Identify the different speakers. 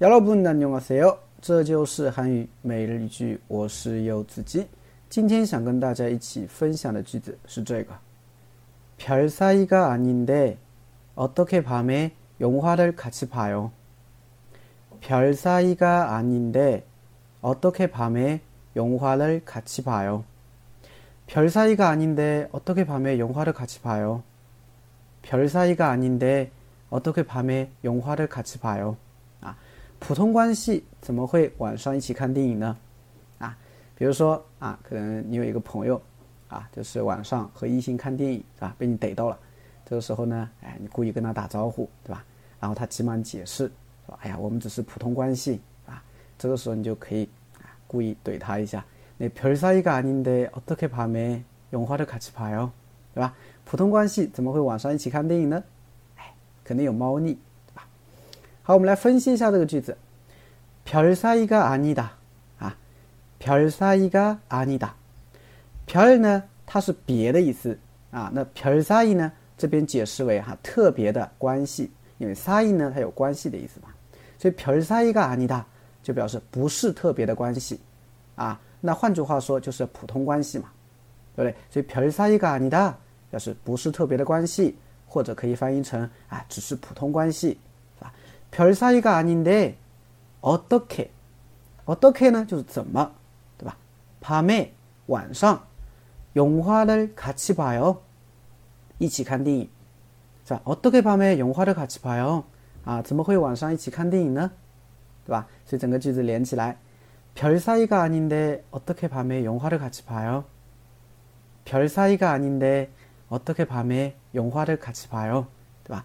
Speaker 1: 여러분 안녕하세요. 这就是韩语每日一句我是柚子鸡今天想跟大家一起分享的句子是这个별사이가아닌데어떻게밤에영화를같이봐요별사이가아닌데어떻게밤에영화를같이봐요별사이가아닌데어떻게밤에영화를같이봐요별사이가아닌데어떻게밤에영화를같이봐요啊， 普通关系怎么会晚上一起看电影呢？啊，比如说啊，可能你有一个朋友啊，就是晚上和异性看电影啊，被你逮到了，这个时候呢，哎，你故意跟他打招呼，对吧？然后他急忙解释说：“哎呀，我们只是普通关系啊。”这个时候你就可以啊，故意怼他一下。那별사이가아닌데어떻게밤에영화를같이봐 요？ 对吧？普通关系怎么会晚上一起看电影呢？哎，肯定有猫腻，对吧？ 好，我们来分析一下这个句子。별사이가아니다啊，별사이가아니다 별呢，它是别的意思啊。那별사이呢，这边解释为哈特别的关系，因为사이呢它有关系的意思嘛，所以별사이가아니다就表示不是特别的关系啊。那换句话说就是普通关系嘛，对不对？所以별사이가아니다表示不是特别的关系，或者可以翻译成啊只是普通关系，是吧？ 별사이가아닌데어떻게어떻게呢就是怎么，对吧？밤에晚上영화를같이봐 요， 一起看电影，是吧？어떻게밤에영화를같이봐 요？ 啊，怎么会晚上一起看电影呢？对吧？所以整个句子连起来。별사이가아닌데어떻게밤에영화를같이봐요별사이가아닌데어떻게밤에영화를같이봐요对吧？